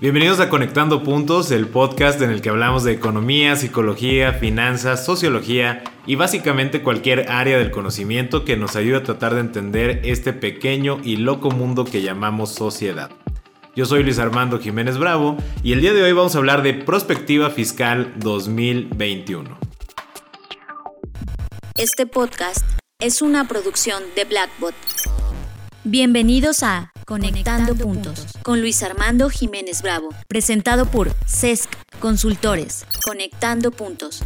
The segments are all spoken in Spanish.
Bienvenidos a Conectando Puntos, el podcast en el que hablamos de economía, psicología, finanzas, sociología y básicamente cualquier área del conocimiento que nos ayude a tratar de entender este pequeño y loco mundo que llamamos sociedad. Yo soy Luis Armando Jiménez Bravo y el día de hoy vamos a hablar de Prospectiva Fiscal 2021. Este podcast es una producción de Blackbot. Bienvenidos a Conectando, puntos, con Luis Armando Jiménez Bravo, presentado por CESC Consultores. Conectando Puntos.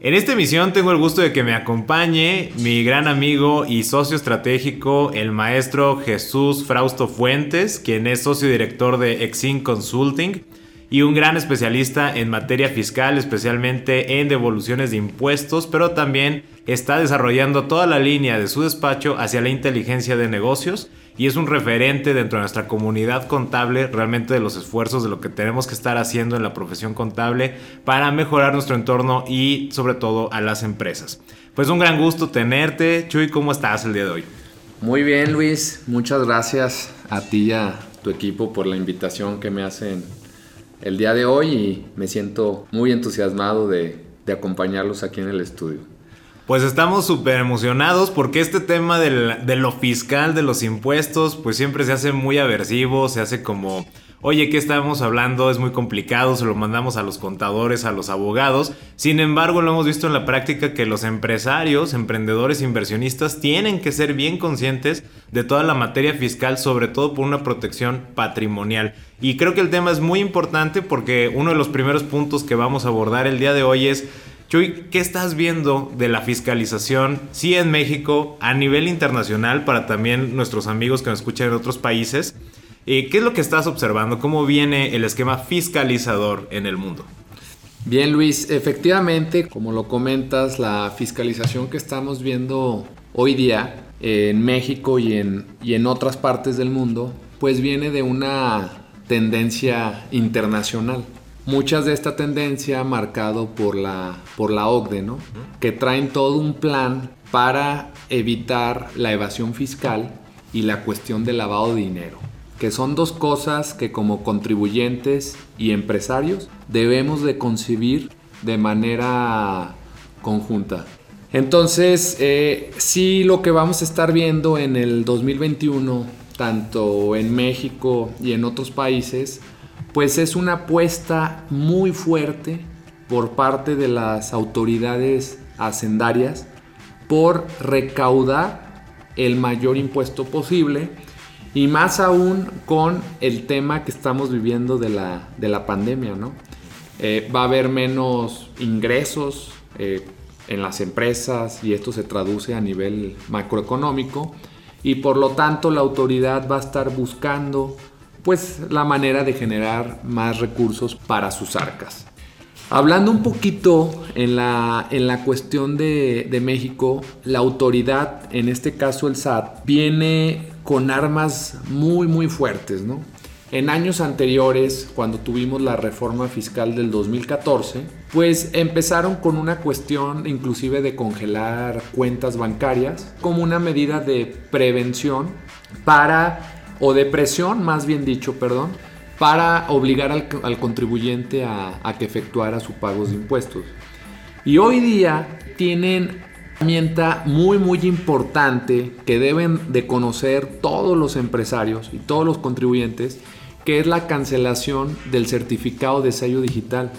En esta emisión tengo el gusto de que me acompañe mi gran amigo y socio estratégico, el maestro Jesús Frausto Fuentes, quien es socio director de Exin Consulting y un gran especialista en materia fiscal, especialmente en devoluciones de impuestos, pero también está desarrollando toda la línea de su despacho hacia la inteligencia de negocios y es un referente dentro de nuestra comunidad contable realmente de los esfuerzos de lo que tenemos que estar haciendo en la profesión contable para mejorar nuestro entorno y sobre todo a las empresas. Pues un gran gusto tenerte. Chuy, ¿cómo estás el día de hoy? Muy bien, Luis. Muchas gracias a ti y a tu equipo por la invitación que me hacen el día de hoy y me siento muy entusiasmado de, de acompañarlos aquí en el estudio. Pues estamos súper emocionados porque este tema de lo fiscal, de los impuestos, pues siempre se hace muy aversivo, se hace como, oye, ¿qué estamos hablando? Es muy complicado, se lo mandamos a los contadores, a los abogados. Sin embargo, lo hemos visto en la práctica que los empresarios, emprendedores, inversionistas tienen que ser bien conscientes de toda la materia fiscal, sobre todo por una protección patrimonial. Y creo que el tema es muy importante porque uno de los primeros puntos que vamos a abordar el día de hoy es Chuy, ¿qué estás viendo de la fiscalización, sí en México, a nivel internacional, para también nuestros amigos que nos escuchan en otros países? Eh, ¿Qué es lo que estás observando? ¿Cómo viene el esquema fiscalizador en el mundo? Bien, Luis, efectivamente, como lo comentas, la fiscalización que estamos viendo hoy día en México y y en otras partes del mundo, pues viene de una tendencia internacional muchas de esta tendencia marcado por la, por la OCDE, ¿no? que traen todo un plan para evitar la evasión fiscal y la cuestión del lavado de dinero, que son dos cosas que como contribuyentes y empresarios debemos de concebir de manera conjunta. Entonces, eh, sí lo que vamos a estar viendo en el 2021, tanto en México y en otros países, pues es una apuesta muy fuerte por parte de las autoridades hacendarias por recaudar el mayor impuesto posible y más aún con el tema que estamos viviendo de la, de la pandemia, ¿no? Eh, va a haber menos ingresos eh, en las empresas y esto se traduce a nivel macroeconómico y por lo tanto la autoridad va a estar buscando pues la manera de generar más recursos para sus arcas. Hablando un poquito en la, en la cuestión de, México, la autoridad, en este caso el SAT, viene con armas muy muy fuertes, ¿no? En años anteriores, cuando tuvimos la reforma fiscal del 2014, pues empezaron con una cuestión inclusive de congelar cuentas bancarias como una medida de prevención para o de presión, más bien dicho, perdón, para obligar al, contribuyente a, que efectuara sus pagos de impuestos. Y hoy día tienen una herramienta muy muy importante que deben de conocer todos los empresarios y todos los contribuyentes, que es la cancelación del certificado de sello digital.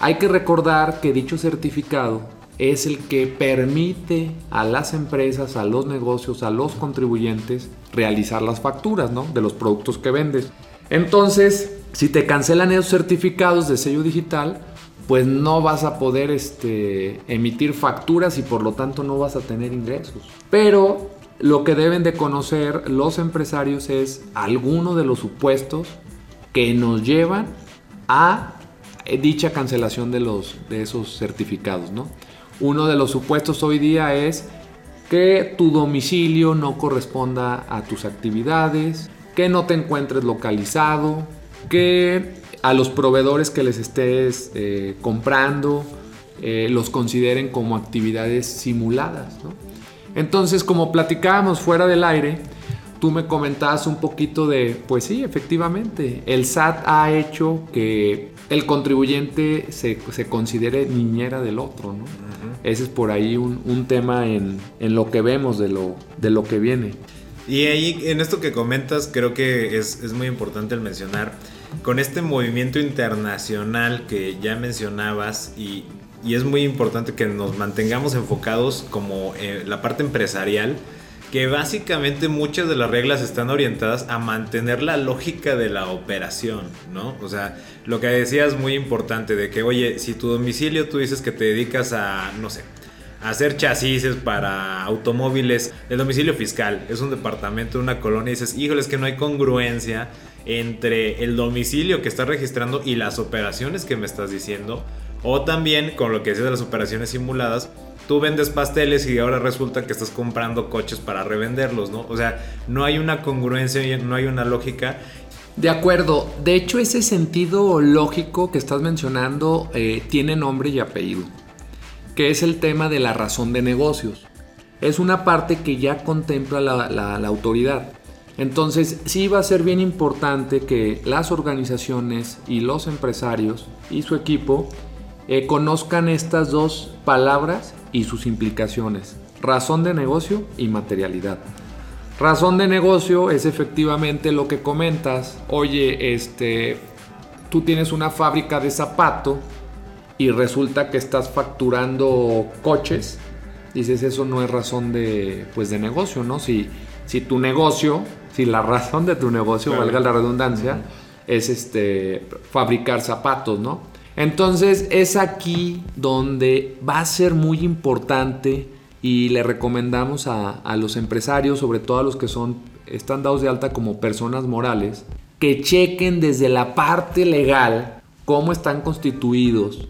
Hay que recordar que dicho certificado es el que permite a las empresas, a los negocios, a los contribuyentes realizar las facturas ¿no? de los productos que vendes. Entonces, si te cancelan esos certificados de sello digital, pues no vas a poder este, emitir facturas y por lo tanto no vas a tener ingresos. Pero lo que deben de conocer los empresarios es alguno de los supuestos que nos llevan a dicha cancelación de, los, de esos certificados, ¿no? Uno de los supuestos hoy día es que tu domicilio no corresponda a tus actividades, que no te encuentres localizado, que a los proveedores que les estés eh, comprando eh, los consideren como actividades simuladas. Entonces, como platicábamos fuera del aire, tú me comentabas un poquito de, pues sí, efectivamente, el SAT ha hecho que el contribuyente se, considere niñera del otro, ¿no? Ese es por ahí un, tema en, lo que vemos de lo, de lo que viene. Y ahí, en esto que comentas, creo que es, es muy importante el mencionar, con este movimiento internacional que ya mencionabas y, y es muy importante que nos mantengamos enfocados como eh, la parte empresarial, que básicamente muchas de las reglas están orientadas a mantener la lógica de la operación, ¿no? O sea, lo que decías muy importante de que, oye, si tu domicilio tú dices que te dedicas a, no sé, hacer chasis para automóviles, el domicilio fiscal es un departamento, una colonia, y dices, híjole, es que no hay congruencia entre el domicilio que estás registrando y las operaciones que me estás diciendo. O también con lo que decías de las operaciones simuladas, tú vendes pasteles y ahora resulta que estás comprando coches para revenderlos, ¿no? O sea, no hay una congruencia, no hay una lógica. De acuerdo, de hecho ese sentido lógico que estás mencionando eh, tiene nombre y apellido, que es el tema de la razón de negocios. Es una parte que ya contempla la autoridad. Entonces sí va a ser bien importante que las organizaciones y los empresarios y su equipo eh, conozcan estas dos palabras y sus implicaciones, razón de negocio y materialidad. Razón de negocio es efectivamente lo que comentas, oye, este, tú tienes una fábrica de zapato y resulta que estás facturando coches, dices eso no es razón de, pues, de negocio, ¿no? Si, si tu negocio si la razón de tu negocio, valga la redundancia, es este, fabricar zapatos, ¿no? Entonces es aquí donde va a ser muy importante y le recomendamos a, los empresarios, sobre todo a los que son, están dados de alta como personas morales, que chequen desde la parte legal cómo están constituidos,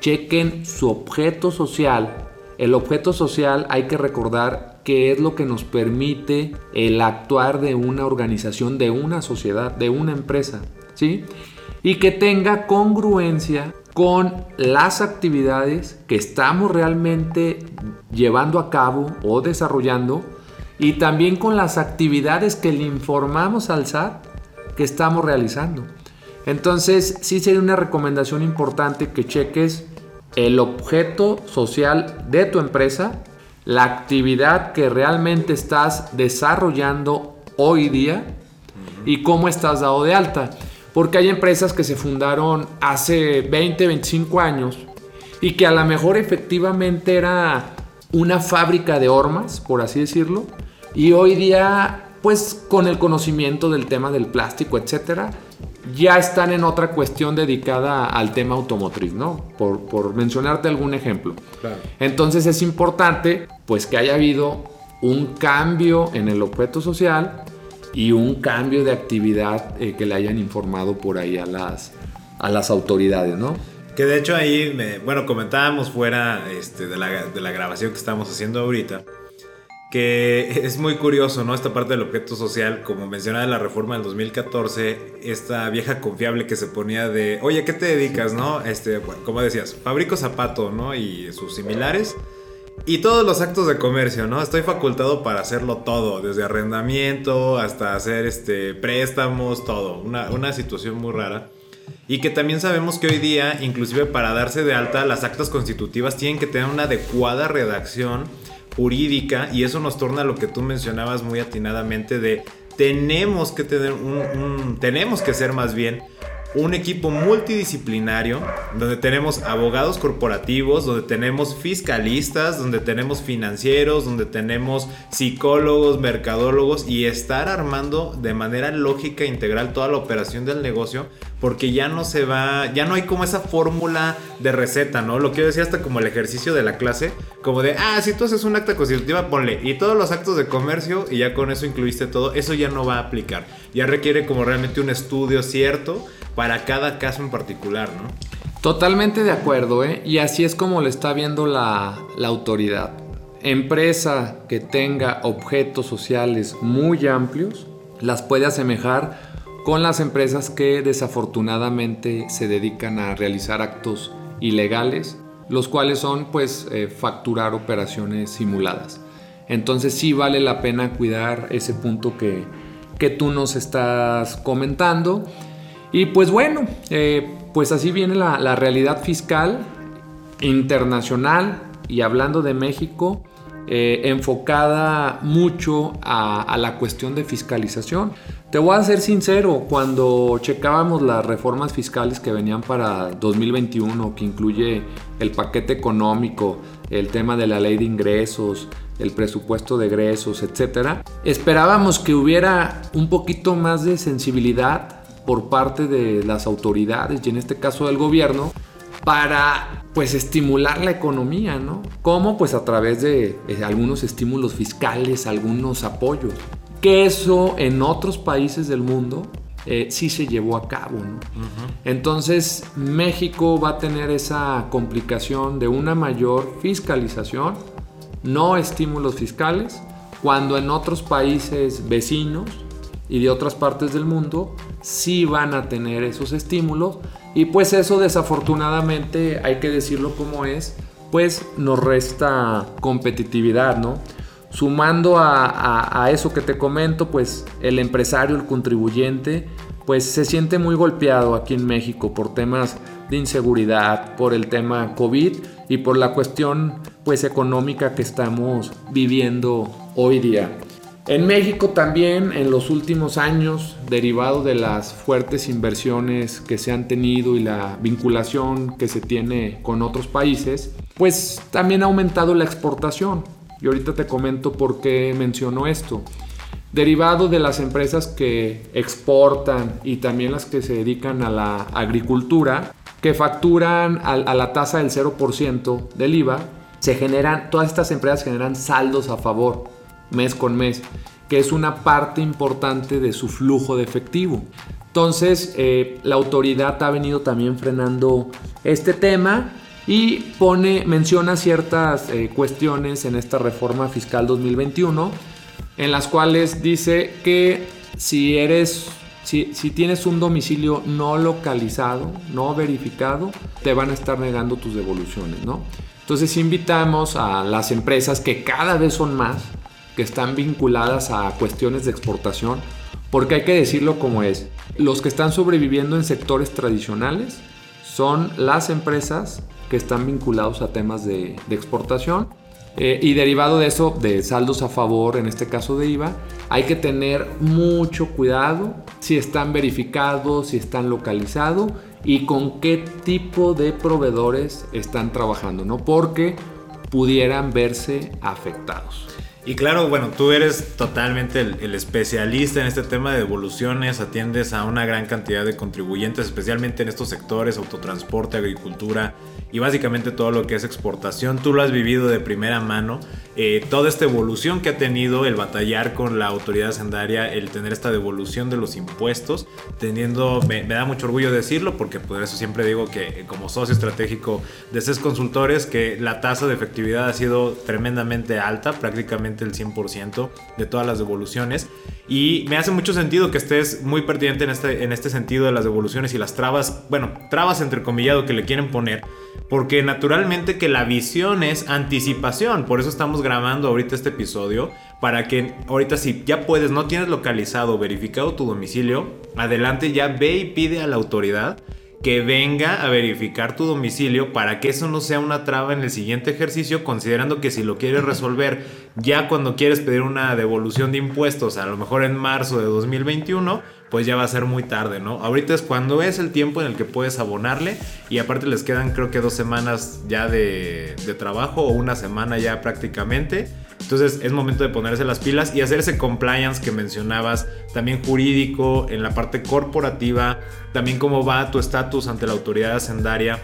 chequen su objeto social. El objeto social hay que recordar que es lo que nos permite el actuar de una organización, de una sociedad, de una empresa, ¿sí? Y que tenga congruencia con las actividades que estamos realmente llevando a cabo o desarrollando y también con las actividades que le informamos al SAT que estamos realizando. Entonces, sí sería una recomendación importante que cheques el objeto social de tu empresa la actividad que realmente estás desarrollando hoy día y cómo estás dado de alta. Porque hay empresas que se fundaron hace 20, 25 años y que a lo mejor efectivamente era una fábrica de hormas, por así decirlo, y hoy día, pues con el conocimiento del tema del plástico, etcétera, ya están en otra cuestión dedicada al tema automotriz, ¿no? Por, mencionarte algún ejemplo. Entonces es importante, pues, que haya habido un cambio en el objeto social y un cambio de actividad eh, que le hayan informado por ahí a las, a las autoridades, ¿no? Que de hecho ahí, bueno, comentábamos fuera este, de, la, de la grabación que estamos haciendo ahorita, que es muy curioso, ¿no? Esta parte del objeto social, como mencionaba en la reforma del 2014, esta vieja confiable que se ponía de, oye, ¿qué te dedicas, no? Este, bueno, como decías, fabrico zapato, ¿no? Y sus similares. Y todos los actos de comercio, ¿no? Estoy facultado para hacerlo todo, desde arrendamiento hasta hacer este, préstamos, todo. Una, situación muy rara. Y que también sabemos que hoy día, inclusive para darse de alta, las actas constitutivas tienen que tener una adecuada redacción jurídica y eso nos torna a lo que tú mencionabas muy atinadamente de tenemos que tener un, tenemos que ser más bien un equipo multidisciplinario donde tenemos abogados corporativos, donde tenemos fiscalistas, donde tenemos financieros, donde tenemos psicólogos, mercadólogos y estar armando de manera lógica e integral toda la operación del negocio porque ya no se va, ya no hay como esa fórmula de receta, ¿no? Lo que yo decía hasta como el ejercicio de la clase, como de, ah, si tú haces un acta constitutiva, ponle, y todos los actos de comercio, y ya con eso incluiste todo, eso ya no va a aplicar. Ya requiere como realmente un estudio cierto para cada caso en particular, ¿no? Totalmente de acuerdo, ¿eh? Y así es como lo está viendo la, la autoridad. Empresa que tenga objetos sociales muy amplios, las puede asemejar con las empresas que desafortunadamente se dedican a realizar actos ilegales, los cuales son pues eh, facturar operaciones simuladas. Entonces sí vale la pena cuidar ese punto que, que tú nos estás comentando. Y pues bueno, eh, pues así viene la, realidad fiscal internacional y hablando de México, eh, enfocada mucho a, a, la cuestión de fiscalización. Te voy a ser sincero, cuando checábamos las reformas fiscales que venían para 2021, que incluye el paquete económico, el tema de la ley de ingresos, el presupuesto de egresos, etc., esperábamos que hubiera un poquito más de sensibilidad por parte de las autoridades y en este caso del gobierno para pues estimular la economía, ¿no? ¿Cómo? Pues a través de eh, algunos estímulos fiscales, algunos apoyos que eso en otros países del mundo eh, sí se llevó a cabo. Entonces México va a tener esa complicación de una mayor fiscalización, no estímulos fiscales, cuando en otros países vecinos y de otras partes del mundo sí van a tener esos estímulos y pues eso desafortunadamente hay que decirlo como es, pues nos resta competitividad, ¿no? Sumando a, eso que te comento, pues el empresario, el contribuyente, pues se siente muy golpeado aquí en México por temas de inseguridad, por el tema COVID y por la cuestión pues económica que estamos viviendo hoy día. En México también en los últimos años, derivado de las fuertes inversiones que se han tenido y la vinculación que se tiene con otros países, pues también ha aumentado la exportación. Y ahorita te comento por qué menciono esto. Derivado de las empresas que exportan y también las que se dedican a la agricultura, que facturan a, la tasa del 0% del IVA, se generan, todas estas empresas generan saldos a favor mes con mes, que es una parte importante de su flujo de efectivo. Entonces, eh, la autoridad ha venido también frenando este tema y pone, menciona ciertas eh, cuestiones en esta reforma fiscal 2021 en las cuales dice que si eres si, si, tienes un domicilio no localizado, no verificado, te van a estar negando tus devoluciones, ¿no? Entonces invitamos a las empresas que cada vez son más, que están vinculadas a cuestiones de exportación, porque hay que decirlo como es, los que están sobreviviendo en sectores tradicionales son las empresas que están vinculados a temas de, exportación. Eh, y derivado de eso, de saldos a favor, en este caso de IVA, hay que tener mucho cuidado si están verificados, si están localizados y con qué tipo de proveedores están trabajando, ¿no? Porque pudieran verse afectados. Y claro, bueno, tú eres totalmente el, especialista en este tema de devoluciones, atiendes a una gran cantidad de contribuyentes, especialmente en estos sectores, autotransporte, agricultura y básicamente todo lo que es exportación. Tú lo has vivido de primera mano, eh, toda esta evolución que ha tenido el batallar con la autoridad hacendaria, el tener esta devolución de los impuestos, teniendo, me, da mucho orgullo decirlo, porque por eso siempre digo que eh, como socio estratégico de CES Consultores, que la tasa de efectividad ha sido tremendamente alta, prácticamente el 100% de todas las devoluciones. Y me hace mucho sentido que estés muy pertinente en este, en este sentido de las devoluciones y las trabas, bueno, trabas entre comillado que le quieren poner, porque naturalmente que la visión es anticipación, por eso estamos grabando ahorita este episodio, para que ahorita si ya puedes, no tienes localizado, verificado tu domicilio, adelante ya ve y pide a la autoridad que venga a verificar tu domicilio para que eso no sea una traba en el siguiente ejercicio, considerando que si lo quieres resolver ya cuando quieres pedir una devolución de impuestos, a lo mejor en marzo de 2021, pues ya va a ser muy tarde, ¿no? Ahorita es cuando es el tiempo en el que puedes abonarle y aparte les quedan creo que dos semanas ya de, de trabajo o una semana ya prácticamente entonces es momento de ponerse las pilas y hacer ese compliance que mencionabas, también jurídico, en la parte corporativa, también cómo va tu estatus ante la autoridad hacendaria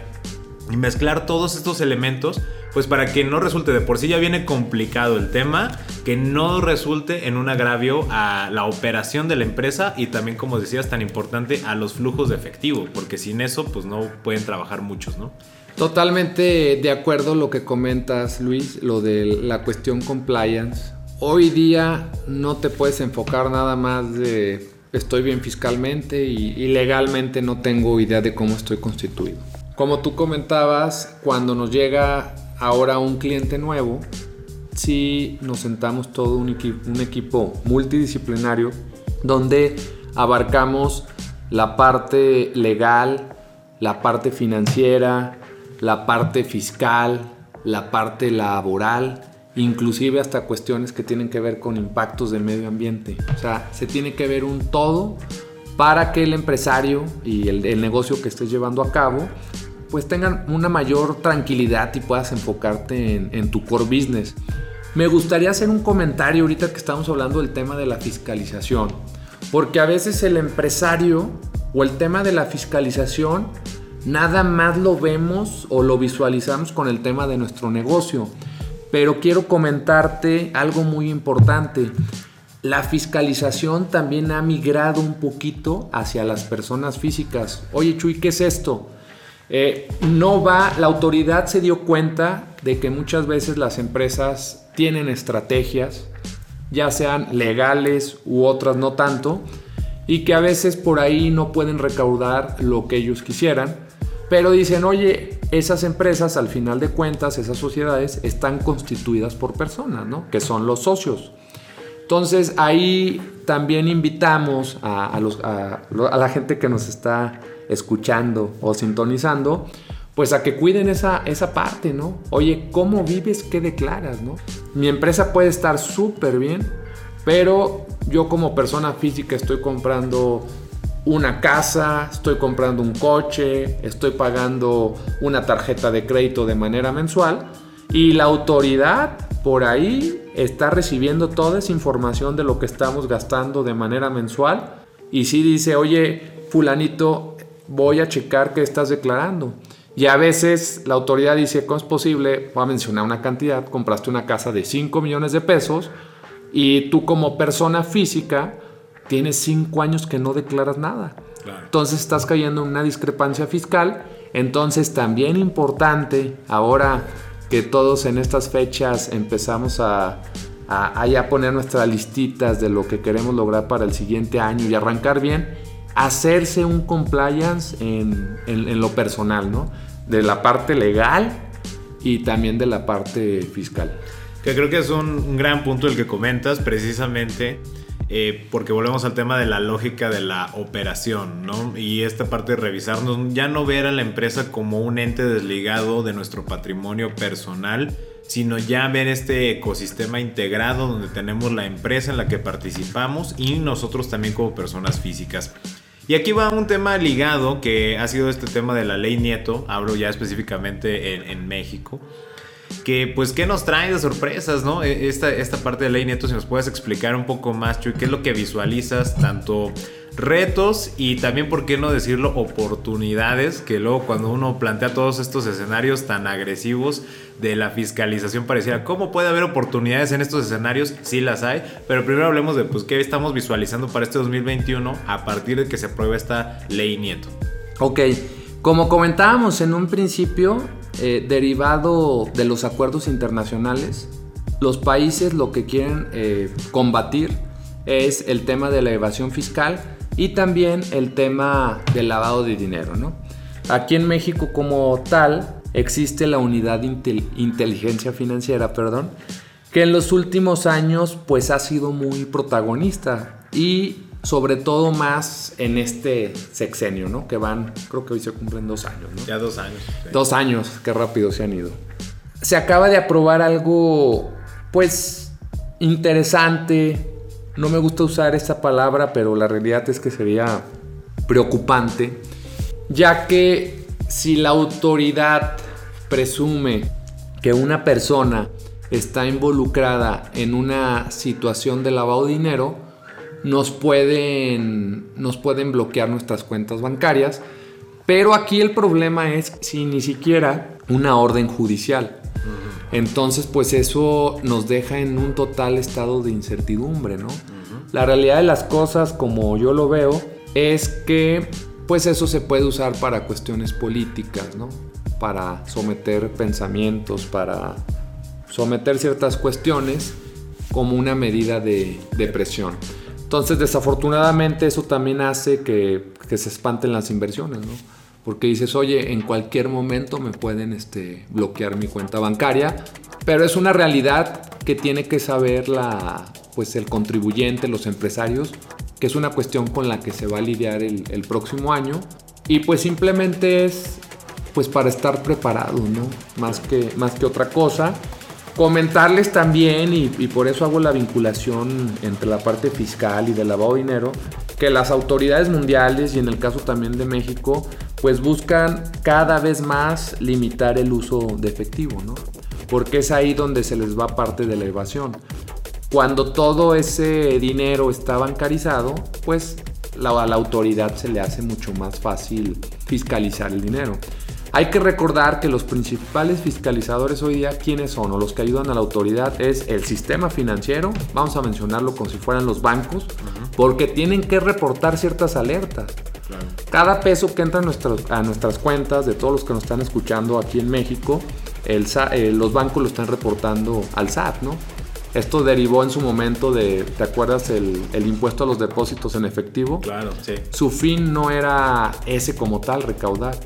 y mezclar todos estos elementos, pues para que no resulte de por sí ya viene complicado el tema, que no resulte en un agravio a la operación de la empresa y también, como decías, tan importante a los flujos de efectivo, porque sin eso, pues no pueden trabajar muchos, ¿no? Totalmente de acuerdo lo que comentas, Luis, lo de la cuestión compliance. Hoy día no te puedes enfocar nada más de estoy bien fiscalmente y, legalmente no tengo idea de cómo estoy constituido. Como tú comentabas, cuando nos llega ahora un cliente nuevo, si nos sentamos todo un, un equipo multidisciplinario donde abarcamos la parte legal, la parte financiera, la parte fiscal, la parte laboral, inclusive hasta cuestiones que tienen que ver con impactos del medio ambiente. O sea, se tiene que ver un todo para que el empresario y el, negocio que estés llevando a cabo pues tengan una mayor tranquilidad y puedas enfocarte en, en tu core business. Me gustaría hacer un comentario ahorita que estamos hablando del tema de la fiscalización, porque a veces el empresario o el tema de la fiscalización nada más lo vemos o lo visualizamos con el tema de nuestro negocio. Pero quiero comentarte algo muy importante. La fiscalización también ha migrado un poquito hacia las personas físicas. Oye Chuy, ¿qué es esto? Eh, no va, la autoridad se dio cuenta de que muchas veces las empresas tienen estrategias, ya sean legales u otras no tanto, y que a veces por ahí no pueden recaudar lo que ellos quisieran, pero dicen, oye, esas empresas al final de cuentas, esas sociedades están constituidas por personas, ¿no? Que son los socios. Entonces ahí también invitamos a, la gente que nos está escuchando o sintonizando, pues a que cuiden esa, esa parte, ¿no? Oye, ¿cómo vives? ¿Qué declaras, no? Mi empresa puede estar súper bien, pero yo como persona física estoy comprando una casa, estoy comprando un coche, estoy pagando una tarjeta de crédito de manera mensual y la autoridad por ahí está recibiendo toda esa información de lo que estamos gastando de manera mensual y si dice, oye, fulanito, voy a checar qué estás declarando. Y a veces la autoridad dice, ¿cómo es posible? Voy a mencionar una cantidad, compraste una casa de 5 millones de pesos y tú como persona física tienes cinco años que no declaras nada. Entonces estás cayendo en una discrepancia fiscal. Entonces también importante ahora que todos en estas fechas empezamos a, a, poner nuestras listitas de lo que queremos lograr para el siguiente año y arrancar bien, hacerse un compliance en, en lo personal, ¿no? De la parte legal y también de la parte fiscal. Que creo que es un gran punto el que comentas, precisamente eh, porque volvemos al tema de la lógica de la operación, ¿no? Y esta parte de revisarnos, ya no ver a la empresa como un ente desligado de nuestro patrimonio personal, sino ya ver este ecosistema integrado donde tenemos la empresa en la que participamos y nosotros también como personas físicas. Y aquí va un tema ligado que ha sido este tema de la ley Nieto, hablo ya específicamente en, en México que pues qué nos trae de sorpresas, ¿no? E, esta, esta parte de ley Nieto, si nos puedes explicar un poco más, Chuy, qué es lo que visualizas, tanto retos y también, por qué no decirlo, oportunidades, que luego cuando uno plantea todos estos escenarios tan agresivos de la fiscalización pareciera, ¿cómo puede haber oportunidades en estos escenarios? Sí las hay, pero primero hablemos de pues qué estamos visualizando para este 2021 a partir de que se apruebe esta ley Nieto. Ok, como comentábamos en un principio, eh, derivado de los acuerdos internacionales, los países lo que quieren eh, combatir es el tema de la evasión fiscal y también el tema del lavado de dinero. ¿no? Aquí en México como tal existe la unidad de inteligencia financiera, perdón, que en los últimos años pues ha sido muy protagonista y sobre todo más en este sexenio, ¿no? Que van, creo que hoy se cumplen dos años, ¿no? Ya dos años. Dos años, qué rápido se han ido. Se acaba de aprobar algo, pues, interesante. No me gusta usar esta palabra, pero la realidad es que sería preocupante, ya que si la autoridad presume que una persona está involucrada en una situación de lavado de dinero, nos pueden, nos pueden bloquear nuestras cuentas bancarias. Pero aquí el problema es si ni siquiera una orden judicial. Entonces, pues eso nos deja en un total estado de incertidumbre, ¿no? La realidad de las cosas, como yo lo veo, es que pues eso se puede usar para cuestiones políticas, ¿no? Para someter pensamientos, para someter ciertas cuestiones como una medida de, de presión. Entonces, desafortunadamente, eso también hace que, se espanten las inversiones, ¿no? Porque dices, oye, en cualquier momento me pueden este, bloquear mi cuenta bancaria, pero es una realidad que tiene que saber la, pues el contribuyente, los empresarios, que es una cuestión con la que se va a lidiar el, próximo año. Y pues simplemente es pues para estar preparado, ¿no? Más que, más que otra cosa. Comentarles también, y, y, por eso hago la vinculación entre la parte fiscal y de lavado de dinero, que las autoridades mundiales y en el caso también de México, pues buscan cada vez más limitar el uso de efectivo, ¿no? Porque es ahí donde se les va parte de la evasión. Cuando todo ese dinero está bancarizado, pues la, a la autoridad se le hace mucho más fácil fiscalizar el dinero. Hay que recordar que los principales fiscalizadores hoy día, ¿quiénes son? O los que ayudan a la autoridad es el sistema financiero, vamos a mencionarlo como si fueran los bancos, porque tienen que reportar ciertas alertas. Claro. Cada peso que entra a, nuestras cuentas, de todos los que nos están escuchando aquí en México, el, eh, los bancos lo están reportando al SAT, ¿no? Esto derivó en su momento de, ¿te acuerdas? El, el, impuesto a los depósitos en efectivo. Claro, sí. Su fin no era ese como tal, recaudar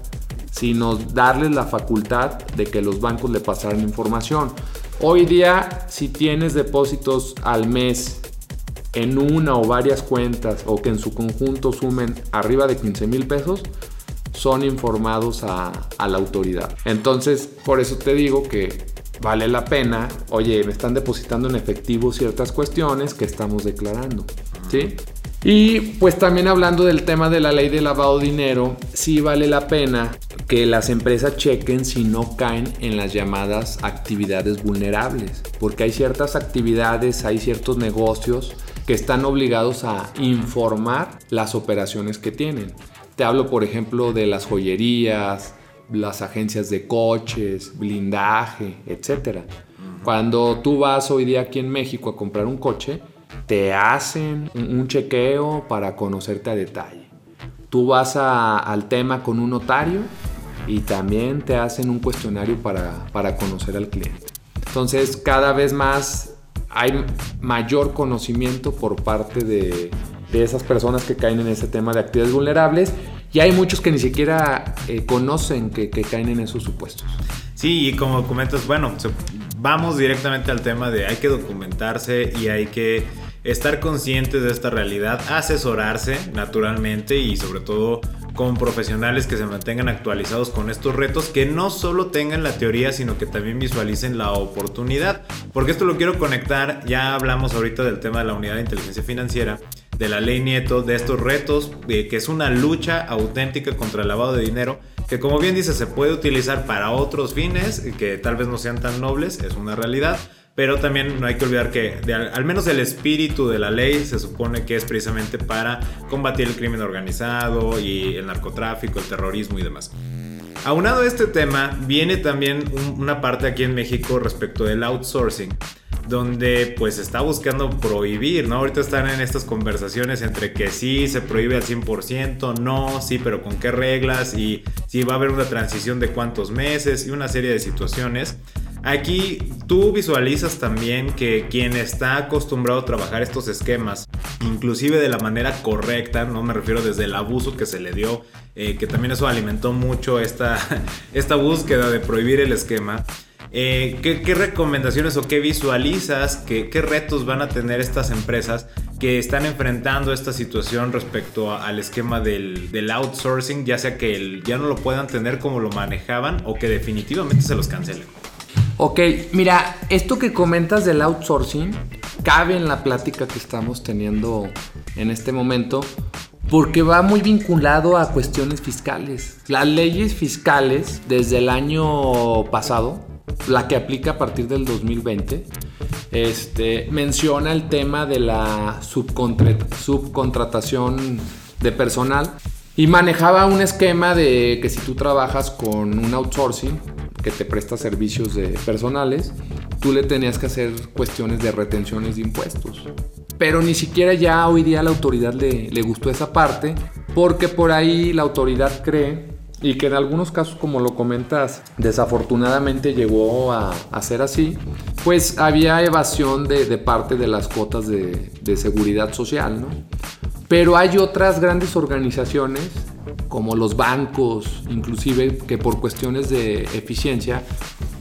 sino darles la facultad de que los bancos le pasaran información. Hoy día, si tienes depósitos al mes en una o varias cuentas o que en su conjunto sumen arriba de 15 mil pesos, son informados a, a, la autoridad. Entonces, por eso te digo que vale la pena, oye, me están depositando en efectivo ciertas cuestiones que estamos declarando. ¿Sí? Y pues también hablando del tema de la ley de lavado de dinero, sí vale la pena que las empresas chequen si no caen en las llamadas actividades vulnerables, porque hay ciertas actividades, hay ciertos negocios que están obligados a informar las operaciones que tienen. Te hablo, por ejemplo, de las joyerías, las agencias de coches, blindaje, etc. Cuando tú vas hoy día aquí en México a comprar un coche, te hacen un chequeo para conocerte a detalle. Tú vas a, al tema con un notario y también te hacen un cuestionario para, para conocer al cliente. Entonces cada vez más hay mayor conocimiento por parte de, de, esas personas que caen en ese tema de actividades vulnerables y hay muchos que ni siquiera eh, conocen que, que, caen en esos supuestos. Sí, y como comentas, bueno, vamos directamente al tema de hay que documentarse y hay que estar conscientes de esta realidad, asesorarse naturalmente y sobre todo con profesionales que se mantengan actualizados con estos retos, que no solo tengan la teoría, sino que también visualicen la oportunidad. Porque esto lo quiero conectar, ya hablamos ahorita del tema de la unidad de inteligencia financiera, de la ley Nieto, de estos retos, que es una lucha auténtica contra el lavado de dinero, que como bien dice se puede utilizar para otros fines, que tal vez no sean tan nobles, es una realidad pero también no hay que olvidar que al menos el espíritu de la ley se supone que es precisamente para combatir el crimen organizado y el narcotráfico, el terrorismo y demás. Aunado a este tema, viene también una parte aquí en México respecto del outsourcing, donde pues está buscando prohibir, ¿no? Ahorita están en estas conversaciones entre que sí se prohíbe al 100%, no, sí, pero con qué reglas y si va a haber una transición de cuántos meses y una serie de situaciones. Aquí tú visualizas también que quien está acostumbrado a trabajar estos esquemas, inclusive de la manera correcta, no me refiero desde el abuso que se le dio, eh, que también eso alimentó mucho esta, esta búsqueda de prohibir el esquema. Eh, ¿qué, recomendaciones o qué visualizas, qué, qué, retos van a tener estas empresas que están enfrentando esta situación respecto al esquema del, del outsourcing, ya sea que el, ya no lo puedan tener como lo manejaban o que definitivamente se los cancelen? Ok, mira, esto que comentas del outsourcing cabe en la plática que estamos teniendo en este momento porque va muy vinculado a cuestiones fiscales. Las leyes fiscales desde el año pasado, la que aplica a partir del 2020, este, menciona el tema de la subcontratación de personal y manejaba un esquema de que si tú trabajas con un outsourcing, que te presta servicios de personales, tú le tenías que hacer cuestiones de retenciones de impuestos. Pero ni siquiera ya hoy día la autoridad le, le gustó esa parte, porque por ahí la autoridad cree y que en algunos casos, como lo comentas, desafortunadamente llegó a, a ser así, pues había evasión de, de parte de las cuotas de, de, seguridad social, ¿no? Pero hay otras grandes organizaciones como los bancos, inclusive que por cuestiones de eficiencia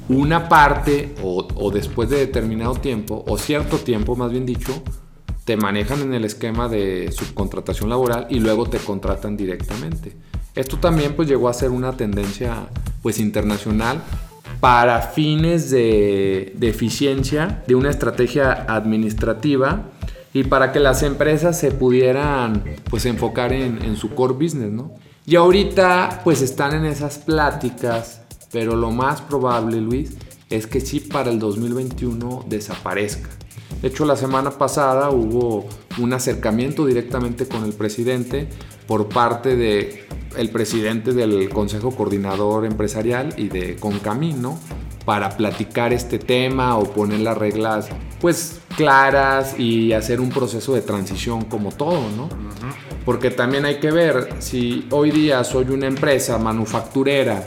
una parte o, o después de determinado tiempo, o cierto tiempo más bien dicho, te manejan en el esquema de subcontratación laboral y luego te contratan directamente. Esto también pues llegó a ser una tendencia pues internacional para fines de, eficiencia, de una estrategia administrativa y para que las empresas se pudieran pues enfocar en, en, su core business, ¿no? Y ahorita pues están en esas pláticas, pero lo más probable, Luis, es que sí para el 2021 desaparezca. De hecho, la semana pasada hubo un acercamiento directamente con el presidente por parte de presidente del Consejo Coordinador Empresarial y de Concamino para platicar este tema o poner las reglas pues claras y hacer un proceso de transición como todo, ¿no? Porque también hay que ver si hoy día soy una empresa manufacturera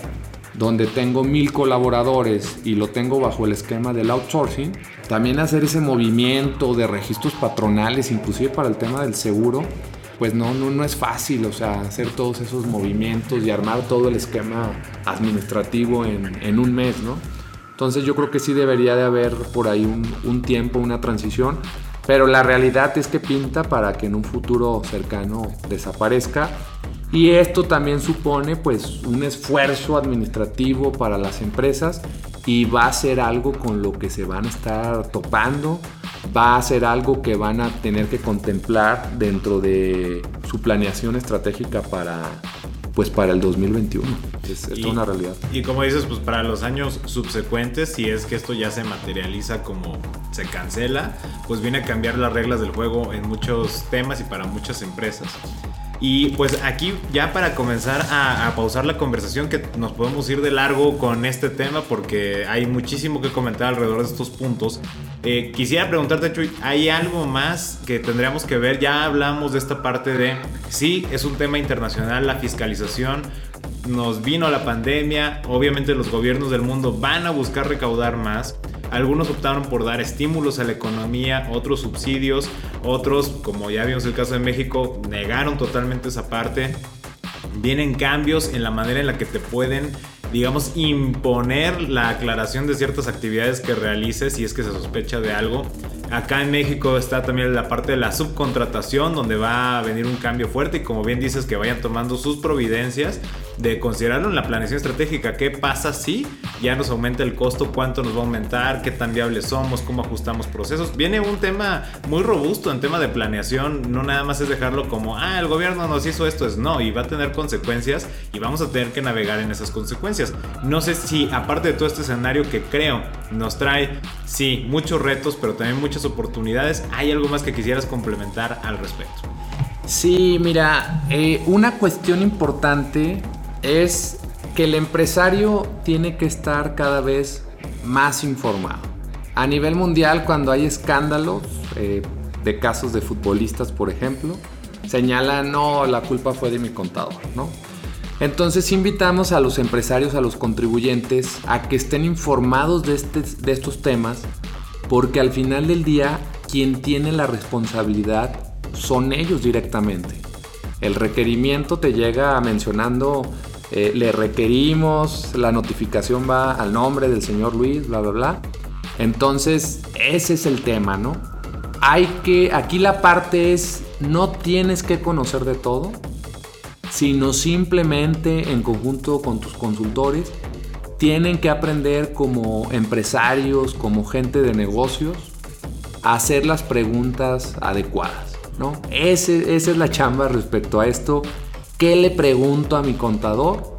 donde tengo mil colaboradores y lo tengo bajo el esquema del outsourcing, también hacer ese movimiento de registros patronales, inclusive para el tema del seguro, pues no, no, no es fácil, o sea, hacer todos esos movimientos y armar todo el esquema administrativo en, en un mes, ¿no? Entonces yo creo que sí debería de haber por ahí un, un tiempo, una transición, pero la realidad es que pinta para que en un futuro cercano desaparezca. Y esto también supone pues un esfuerzo administrativo para las empresas y va a ser algo con lo que se van a estar topando, va a ser algo que van a tener que contemplar dentro de su planeación estratégica para pues para el 2021. Es, es Y- una realidad. Y como dices, pues para los años subsecuentes, si es que esto ya se materializa como se cancela, pues viene a cambiar las reglas del juego en muchos temas y para muchas empresas. Y pues aquí ya para comenzar a, pausar la conversación que nos podemos ir de largo con este tema porque hay muchísimo que comentar alrededor de estos puntos. Eh, quisiera preguntarte, Chuy, ¿hay algo más que tendríamos que ver? Ya hablamos de esta parte de, sí, es un tema internacional, la fiscalización, nos vino la pandemia, obviamente los gobiernos del mundo van a buscar recaudar más. Algunos optaron por dar estímulos a la economía, otros subsidios, otros, como ya vimos el caso de México, negaron totalmente esa parte. Vienen cambios en la manera en la que te pueden, digamos, imponer la aclaración de ciertas actividades que realices si es que se sospecha de algo. Acá en México está también la parte de la subcontratación, donde va a venir un cambio fuerte y como bien dices, que vayan tomando sus providencias de considerarlo en la planeación estratégica. ¿Qué pasa si ya nos aumenta el costo? ¿Cuánto nos va a aumentar? ¿Qué tan viables somos? ¿Cómo ajustamos procesos? Viene un tema muy robusto en tema de planeación. No nada más es dejarlo como, ah, el gobierno nos hizo esto. Es no, y va a tener consecuencias y vamos a tener que navegar en esas consecuencias. No sé si, aparte de todo este escenario que creo nos trae, sí, muchos retos, pero también muchas oportunidades, ¿hay algo más que quisieras complementar al respecto? Sí, mira, eh, una cuestión importante es que el empresario tiene que estar cada vez más informado. A nivel mundial, cuando hay escándalos eh, de casos de futbolistas, por ejemplo, señalan, no, la culpa fue de mi contador, ¿no? Entonces invitamos a los empresarios, a los contribuyentes, a que estén informados de, este- de estos temas, porque al final del día, quien tiene la responsabilidad son ellos directamente. El requerimiento te llega mencionando, eh, le requerimos, la notificación va al nombre del señor Luis, bla, bla, bla. Entonces, ese es el tema, ¿no? Hay que, aquí la parte es, no tienes que conocer de todo, sino simplemente en conjunto con tus consultores, tienen que aprender como empresarios, como gente de negocios, a hacer las preguntas adecuadas, ¿no? Ese- esa es la chamba respecto a esto. ¿Qué le pregunto a mi contador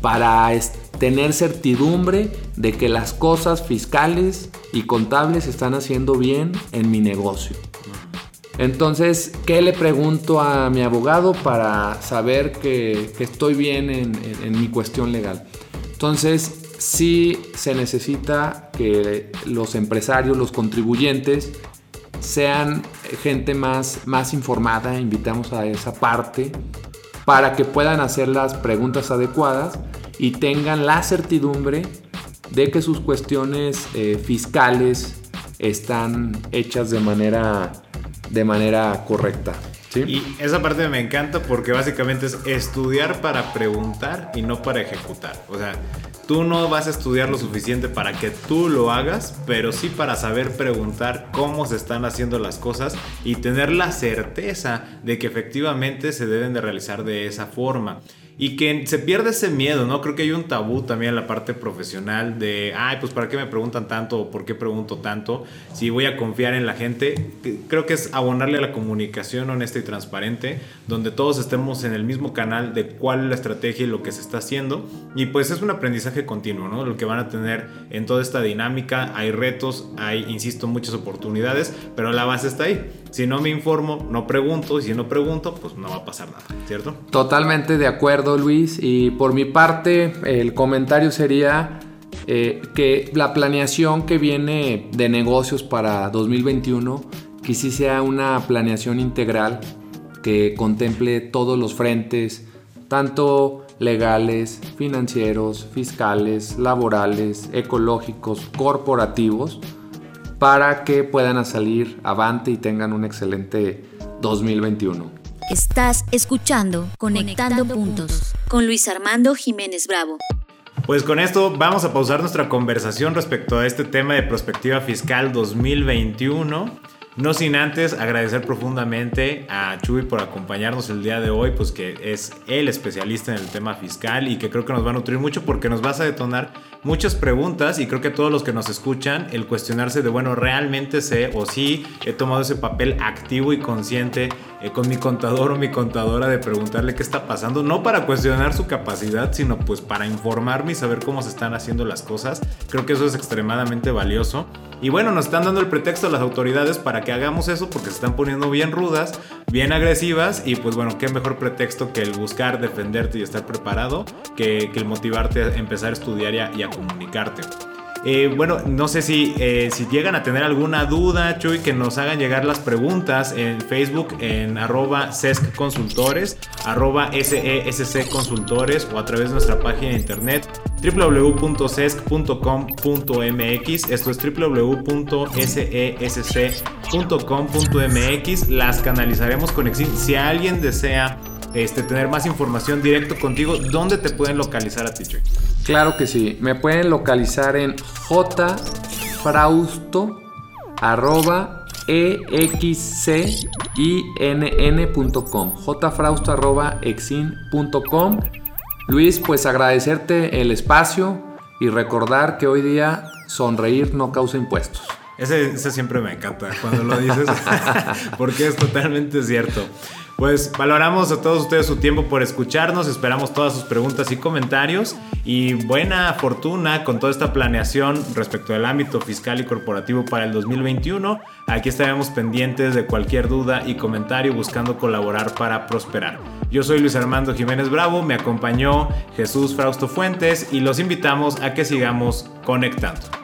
para tener certidumbre de que las cosas fiscales y contables están haciendo bien en mi negocio? Entonces, ¿qué le pregunto a mi abogado para saber que, estoy bien en, en- en mi cuestión legal? Entonces, sí se necesita que los empresarios, los contribuyentes, sean gente más, más informada, invitamos a esa parte, para que puedan hacer las preguntas adecuadas y tengan la certidumbre de que sus cuestiones eh, fiscales están hechas de manera, de manera correcta. Y esa parte me encanta porque básicamente es estudiar para preguntar y no para ejecutar. O sea, tú no vas a estudiar lo suficiente para que tú lo hagas, pero sí para saber preguntar cómo se están haciendo las cosas y tener la certeza de que efectivamente se deben de realizar de esa forma y que se pierde ese miedo, ¿no? Creo que hay un tabú también en la parte profesional de, ay, pues ¿para qué me preguntan tanto o por qué pregunto tanto? Si voy a confiar en la gente, creo que es abonarle a la comunicación honesta y transparente, donde todos estemos en el mismo canal de cuál es la estrategia y lo que se está haciendo. Y pues es un aprendizaje continuo, ¿no? Lo que van a tener en toda esta dinámica, hay retos, hay, insisto, muchas oportunidades, pero la base está ahí. Si no me informo, no pregunto, y si no pregunto, pues no va a pasar nada, ¿cierto? Totalmente de acuerdo, Luis. Y por mi parte, el comentario sería eh, que la planeación que viene de negocios para 2021, que sí sea una planeación integral que contemple todos los frentes, tanto legales, financieros, fiscales, laborales, ecológicos, corporativos, para que puedan salir avante y tengan un excelente 2021. Estás escuchando Conectando, Puntos con Luis Armando Jiménez Bravo. Pues con esto vamos a pausar nuestra conversación respecto a este tema de prospectiva fiscal 2021. No sin antes agradecer profundamente a Chuy por acompañarnos el día de hoy, pues que es el especialista en el tema fiscal y que creo que nos va a nutrir mucho porque nos vas a detonar muchas preguntas y creo que todos los que nos escuchan, el cuestionarse de, bueno, realmente sé o sí he tomado ese papel activo y consciente eh, con mi contador o mi contadora de preguntarle qué está pasando, no para cuestionar su capacidad, sino pues para informarme y saber cómo se están haciendo las cosas. Creo que eso es extremadamente valioso. Y bueno, nos están dando el pretexto a las autoridades para que hagamos eso porque se están poniendo bien rudas, bien agresivas y pues bueno, qué mejor pretexto que el buscar defenderte y estar preparado que, el motivarte a empezar a estudiar y a comunicarte. Eh, bueno, no sé si, eh, si llegan a tener alguna duda, Chuy, que nos hagan llegar las preguntas en Facebook en arroba SESC Consultores, arroba SESC Consultores o a través de nuestra página de internet www.sesc.com.mx. Esto es www.sesc.com.mx. Las canalizaremos con Exim. Si alguien desea este, tener más información directo contigo, ¿dónde te pueden localizar a ti, Chuy? Claro que sí. Me pueden localizar en jfrausto arroba exinn.com jfrausto arroba exin.com Luis, pues agradecerte el espacio y recordar que hoy día sonreír no causa impuestos. Ese, ese siempre me encanta cuando lo dices, porque es totalmente cierto. Pues valoramos a todos ustedes su tiempo por escucharnos, esperamos todas sus preguntas y comentarios y buena fortuna con toda esta planeación respecto del ámbito fiscal y corporativo para el 2021. Aquí estaremos pendientes de cualquier duda y comentario buscando colaborar para prosperar. Yo soy Luis Armando Jiménez Bravo, me acompañó Jesús Frausto Fuentes y los invitamos a que sigamos conectando.